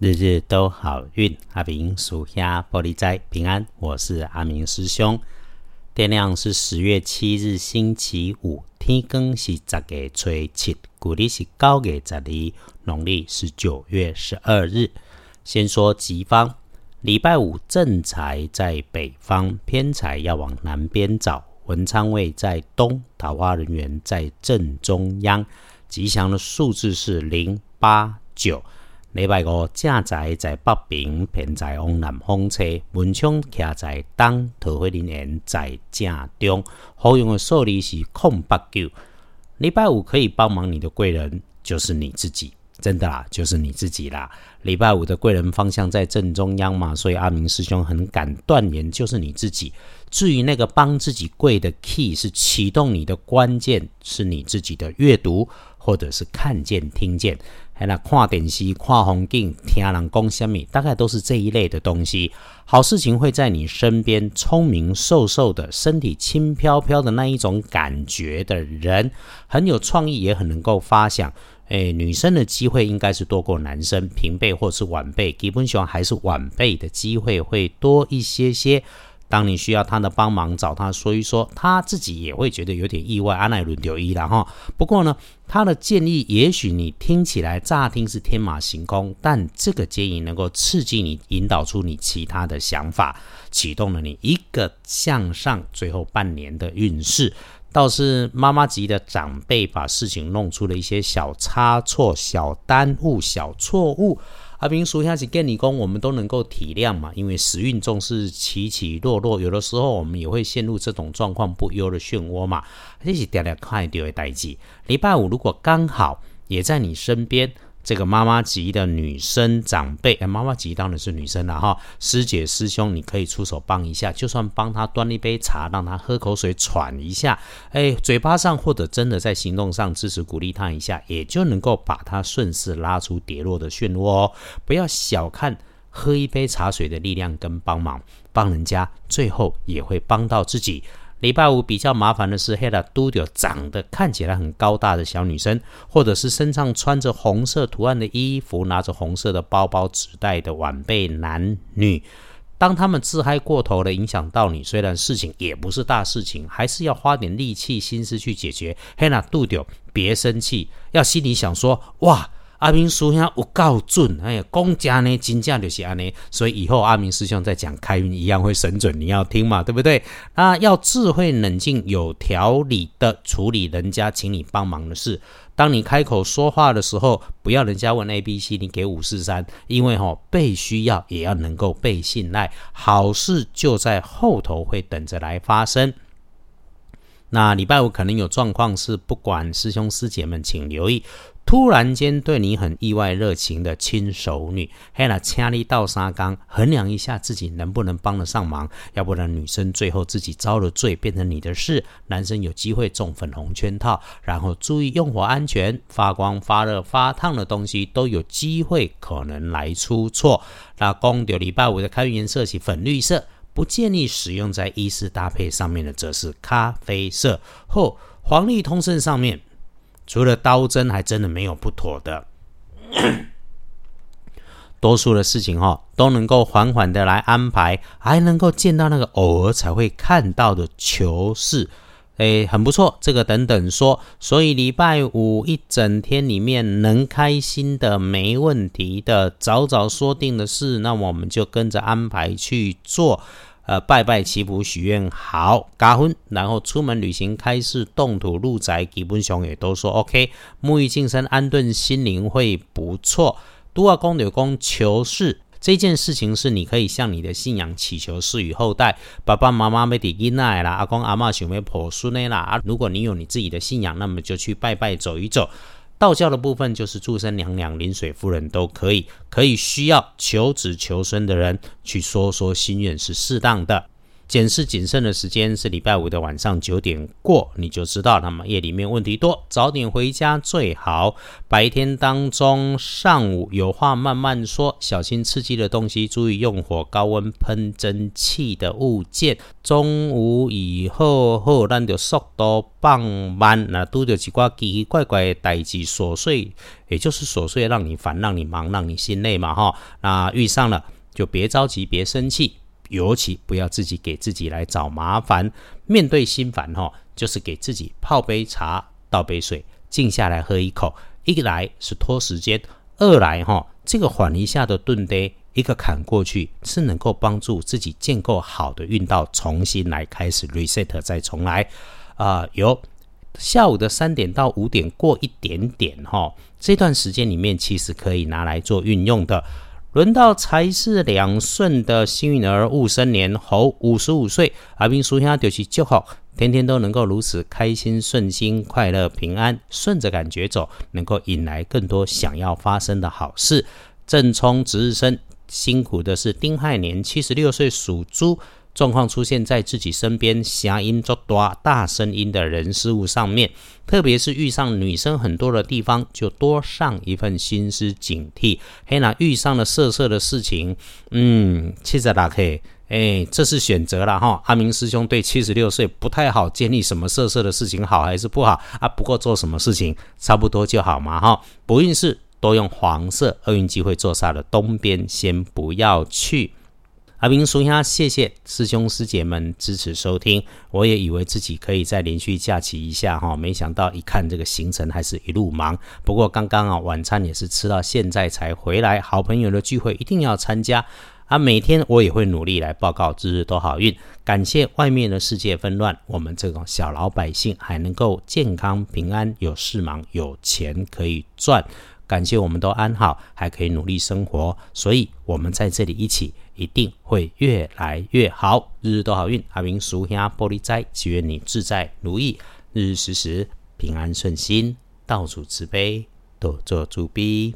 日日都好运，阿明属下玻璃斋平安。我是阿明师兄。天亮是十月七日星期五，天更是十月初七，古历是九月十二，农历是九月十二日。先说吉方，礼拜五正财在北方，偏财要往南边找。文昌位在东，桃花人员在正中央。吉祥的数字是零八九。礼拜五正在在北平，偏在往南方车，门窗徛在东，桃花人缘在正中。好用的数字是空八九。礼拜五可以帮忙你的贵人就是你自己，真的啦，就是你自己啦。礼拜五的贵人方向在正中央嘛，所以阿明师兄很敢断言，就是你自己。至于那个帮自己贵的 key，是启动你的关键，是你自己的阅读，或者是看见、听见。还那看电视、看风景、听人讲什么，大概都是这一类的东西。好事情会在你身边，聪明、瘦瘦的、身体轻飘飘的那一种感觉的人，很有创意，也很能够发想。诶，女生的机会应该是多过男生，平辈或是晚辈，基本上还是晚辈的机会会多一些些。当你需要他的帮忙，找他说一说，他自己也会觉得有点意外。阿奈伦丢一了哈。不过呢，他的建议也许你听起来乍听是天马行空，但这个建议能够刺激你，引导出你其他的想法，启动了你一个向上最后半年的运势。倒是妈妈级的长辈把事情弄出了一些小差错、小耽误、小错误。阿平说一下子跟你讲，我们都能够体谅嘛，因为时运总是起起落落，有的时候我们也会陷入这种状况不优的漩涡嘛，这是点点看到的代际。礼拜五如果刚好也在你身边。这个妈妈级的女生长辈，哎，妈妈级当然是女生了哈。师姐师兄，你可以出手帮一下，就算帮她端一杯茶，让她喝口水喘一下，哎，嘴巴上或者真的在行动上支持鼓励她一下，也就能够把她顺势拉出跌落的漩涡哦。不要小看喝一杯茶水的力量跟帮忙，帮人家最后也会帮到自己。礼拜五比较麻烦的是，黑拉嘟丢长得看起来很高大的小女生，或者是身上穿着红色图案的衣服、拿着红色的包包、纸袋的晚辈男女，当他们自嗨过头了，影响到你，虽然事情也不是大事情，还是要花点力气、心思去解决。黑拉嘟丢，别生气，要心里想说：哇！阿明师兄有够准，哎呀，公家呢金价就是安尼，所以以后阿明师兄在讲开运一样会神准，你要听嘛，对不对？那要智慧冷静、有条理的处理人家请你帮忙的事。当你开口说话的时候，不要人家问 A、B、C，你给五四三，因为哈被需要也要能够被信赖，好事就在后头会等着来发生。那礼拜五可能有状况，是不管师兄师姐们，请留意。突然间对你很意外热情的亲手女，嘿啦，掐力倒沙缸，衡量一下自己能不能帮得上忙，要不然女生最后自己遭了罪，变成你的事，男生有机会中粉红圈套，然后注意用火安全，发光发热发烫的东西都有机会可能来出错。那公牛礼拜五的开运颜色是粉绿色，不建议使用在衣饰搭配上面的则是咖啡色或黄绿通胜上面。除了刀针，还真的没有不妥的。多数的事情哈，都能够缓缓的来安排，还能够见到那个偶尔才会看到的球事，哎，很不错。这个等等说，所以礼拜五一整天里面能开心的、没问题的、早早说定的事，那我们就跟着安排去做。呃，拜拜祈福许愿好，加分，然后出门旅行开市动土入宅，基本上也都说 OK。沐浴净身安顿心灵会不错。都阿公有公求事这件事情是你可以向你的信仰祈求赐予后代，爸爸妈妈没得囡仔啦，阿公阿妈想要婆孙的啦。如果你有你自己的信仰，那么就去拜拜走一走。道教的部分就是祝生娘娘、临水夫人都可以，可以需要求子求孙的人去说说心愿是适当的。检视谨慎的时间是礼拜五的晚上九点过，你就知道。那么夜里面问题多，早点回家最好。白天当中，上午有话慢慢说，小心刺激的东西，注意用火高温喷蒸汽的物件。中午以后后，咱就速度放慢，那都着几挂奇奇怪怪的代志琐碎，也就是琐碎让你烦、让你忙、让你心累嘛哈。那遇上了就别着急，别生气。尤其不要自己给自己来找麻烦。面对心烦哈，就是给自己泡杯茶，倒杯水，静下来喝一口。一来是拖时间，二来哈，这个缓一下的顿跌，一个坎过去，是能够帮助自己建构好的运道，重新来开始 reset 再重来。啊，有下午的三点到五点过一点点哈，这段时间里面其实可以拿来做运用的。轮到财势两顺的幸运儿戊申年猴五十五岁，阿兵叔兄就是祝福，天天都能够如此开心、顺心、快乐、平安，顺着感觉走，能够引来更多想要发生的好事。正冲值日生辛苦的是丁亥年七十六岁属猪。状况出现在自己身边，声音作大、大声音的人事物上面，特别是遇上女生很多的地方，就多上一份心思警惕。嘿，那遇上了色色的事情，嗯，七十大 K，哎，这是选择了哈。阿明师兄对七十六岁不太好建议什么色色的事情好还是不好啊？不过做什么事情差不多就好嘛哈。不运势多用黄色，厄运机会坐煞的东边先不要去。阿明叔兄，谢谢师兄师姐们支持收听。我也以为自己可以再连续假期一下哈，没想到一看这个行程还是一路忙。不过刚刚啊，晚餐也是吃到现在才回来。好朋友的聚会一定要参加啊！每天我也会努力来报告，日日都好运。感谢外面的世界纷乱，我们这种小老百姓还能够健康平安，有事忙，有钱可以赚。感谢我们都安好，还可以努力生活，所以我们在这里一起。一定会越来越好，日日都好运。阿明叔兄玻璃斋，祈愿你自在如意，日日时时平安顺心，到处慈悲，多做主逼。